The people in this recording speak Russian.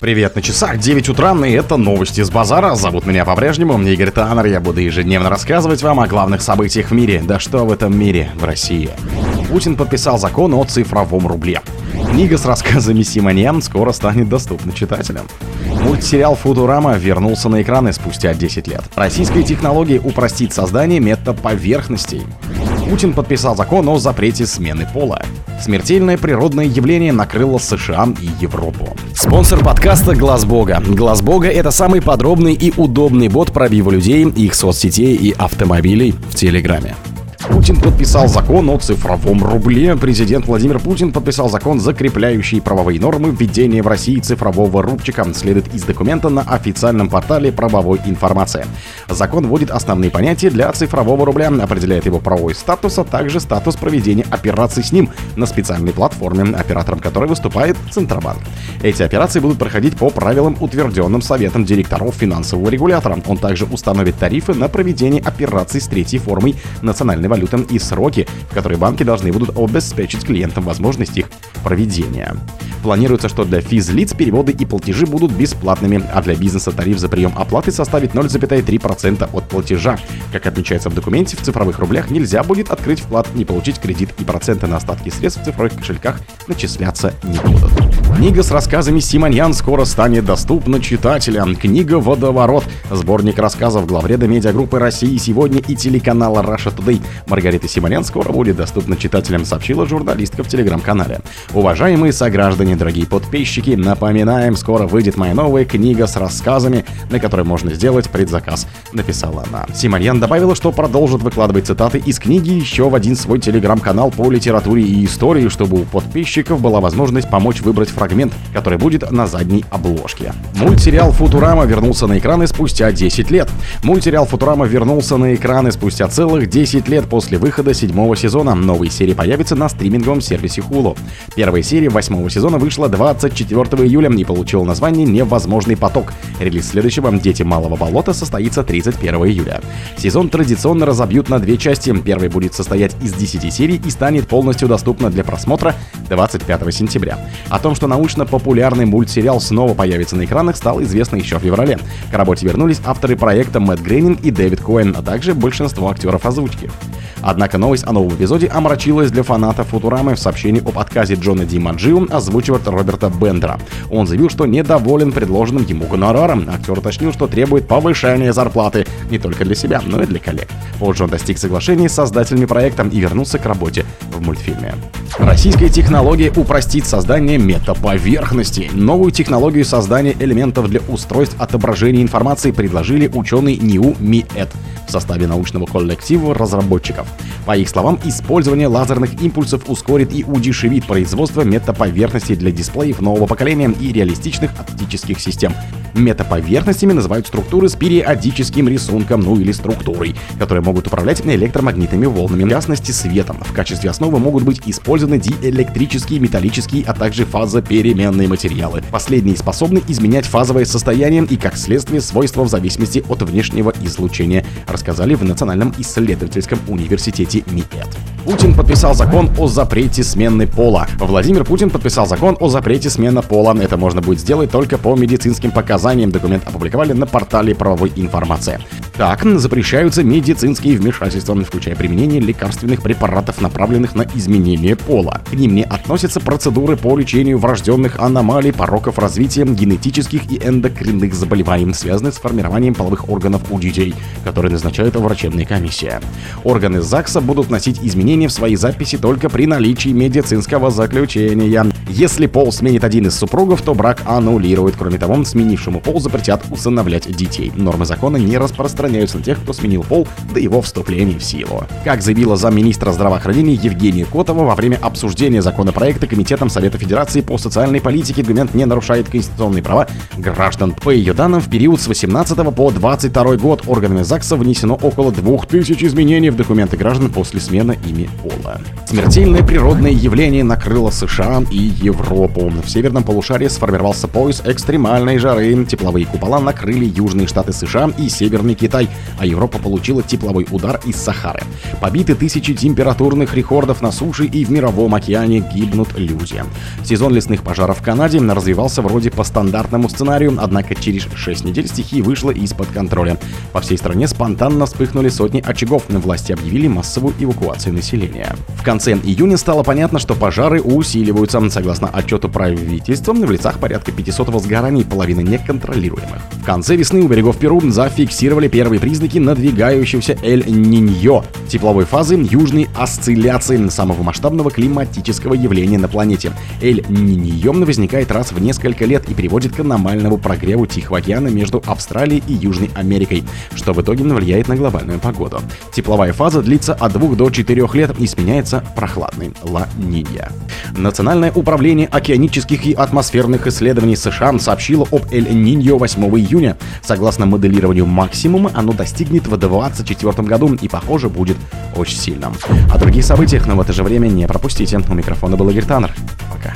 Привет на часах, 9 утра, и это новости с базара. Зовут меня по-прежнему Игорь Таннер. Я буду ежедневно рассказывать вам о главных событиях в мире. Да что в этом мире, в России. Путин подписал закон о цифровом рубле. Книга с рассказами Симоньян скоро станет доступна читателям. Мультсериал «Футурама» вернулся на экраны спустя 10 лет. Российская технология упростит создание метаповерхностей. Путин подписал закон о запрете смены пола. Смертельное природное явление накрыло США и Европу. Спонсор подкаста Глаз Бога. Глаз Бога это самый подробный и удобный бот пробива людей, их соцсетей и автомобилей в Телеграме. Путин подписал закон о цифровом рубле. Президент Владимир Путин подписал закон, закрепляющий правовые нормы введения в России цифрового рубчика, следует из документа на официальном портале правовой информации. Закон вводит основные понятия для цифрового рубля, определяет его правовой статус, а также статус проведения операций с ним на специальной платформе, оператором которой выступает Центробанк. Эти операции будут проходить по правилам, утвержденным Советом директоров финансового регулятора. Он также установит тарифы на проведение операций с третьей формой национальной валюты и сроки, в которые банки должны будут обеспечить клиентам возможность их проведения. Планируется, что для физлиц переводы и платежи будут бесплатными, а для бизнеса тариф за прием оплаты составит 0,3% от платежа. Как отмечается в документе, в цифровых рублях нельзя будет открыть вклад, не получить кредит и проценты на остатки средств в цифровых кошельках начисляться не будут. Книга с рассказами Симоньян скоро станет доступна читателям. Книга «Водоворот» — сборник рассказов главреда медиагруппы России сегодня и телеканала Russia Today. Маргарита Симоньян скоро будет доступна читателям, сообщила журналистка в телеграм-канале. Уважаемые сограждане, дорогие подписчики, напоминаем, скоро выйдет моя новая книга с рассказами, на которой можно сделать предзаказ, написала она. Симоньян добавила, что продолжит выкладывать цитаты из книги еще в один свой телеграм-канал по литературе и истории, чтобы у подписчиков была возможность помочь выбрать фрагмент, который будет на задней обложке. Мультсериал «Футурама» вернулся на экраны спустя 10 лет. Мультсериал «Футурама» вернулся на экраны спустя целых 10 лет после выхода седьмого сезона. Новые серии появятся на стриминговом сервисе Hulu. Первая серия восьмого сезона вышла 24 июля и получила название «Невозможный поток». Релиз следующего «Дети малого болота» состоится 31 июля. Сезон традиционно разобьют на две части. Первый будет состоять из 10 серий и станет полностью доступна для просмотра 25 сентября. О том, что научно-популярный мультсериал снова появится на экранах, стало известно еще в феврале. К работе вернулись авторы проекта Мэтт Грейнинг и Дэвид Коэн, а также большинство актеров озвучки. Однако новость о новом эпизоде омрачилась для фанатов Футурамы в сообщении об отказе Джона Ди Маджио озвучивать Роберта Бендера. Он заявил, что недоволен предложенным ему гонораром. Актер уточнил, что требует повышения зарплаты не только для себя, но и для коллег. Позже он достиг соглашения с создателями проекта и вернулся к работе в мультфильме. Российская технология упростит создание метаповерхностей. Новую технологию создания элементов для устройств отображения информации предложили ученые НИУ МИЭД в составе научного коллектива разработчиков. По их словам, использование лазерных импульсов ускорит и удешевит производство метаповерхностей для дисплеев нового поколения и реалистичных оптических систем. Метаповерхностями называют структуры с периодическим рисунком, ну или структурой, которые могут управлять электромагнитными волнами, в частности светом. В качестве основы могут быть использованы диэлектрические, металлические, а также фазопеременные материалы. Последние способны изменять фазовое состояние и, как следствие, свойства в зависимости от внешнего излучения, рассказали в Национальном исследовательском университете МИЭД. Путин подписал закон о запрете смены пола. Владимир Путин подписал закон о запрете смены пола. Это можно будет сделать только по медицинским показаниям. Документ опубликовали на портале правовой информации. Так, запрещаются медицинские вмешательства, включая применение лекарственных препаратов, направленных на изменение пола. К ним не относятся процедуры по лечению врожденных аномалий, пороков развития, генетических и эндокринных заболеваний, связанных с формированием половых органов у детей, которые назначает врачебная комиссия. Органы ЗАГСа будут носить изменения в своей записи только при наличии медицинского заключения. Если пол сменит один из супругов, то брак аннулирует. Кроме того, сменившему пол запретят усыновлять детей. Нормы закона не распространяются на тех, кто сменил пол до его вступления в силу. Как заявила замминистра здравоохранения Евгения Котова во время обсуждения законопроекта Комитетом Совета Федерации по социальной политике, документ не нарушает конституционные права граждан. По ее данным, в период с 18 по 22 год органами ЗАГСа внесено около 2000 изменений в документы граждан после смены ими пола. Смертельное природное явление накрыло США и Европу. В северном полушарии сформировался пояс экстремальной жары. Тепловые купола накрыли южные штаты США и северный Китай Китай, а Европа получила тепловой удар из Сахары. Побиты тысячи температурных рекордов на суше и в мировом океане гибнут люди. Сезон лесных пожаров в Канаде развивался вроде по стандартному сценарию, однако через 6 недель стихия вышла из-под контроля. По всей стране спонтанно вспыхнули сотни очагов, власти объявили массовую эвакуацию населения. В конце июня стало понятно, что пожары усиливаются. Согласно отчету правительства, в лицах порядка 500 возгораний, половина неконтролируемых. В конце весны у берегов Перу зафиксировали первые признаки надвигающегося Эль-Ниньо, тепловой фазы южной осцилляции самого масштабного климатического явления на планете. Эль-Ниньо возникает раз в несколько лет и приводит к аномальному прогреву Тихого океана между Австралией и Южной Америкой, что в итоге влияет на глобальную погоду. Тепловая фаза длится от 2 до 4 лет и сменяется прохладной Ла Нинья. Национальное управление океанических и атмосферных исследований США сообщило об Эль-Ниньо 8 июня. Согласно моделированию максимума, оно достигнет в 2024 году и, похоже, будет очень сильным. О других событиях, но в это же время не пропустите. У микрофона был Игорь Таннер. Пока.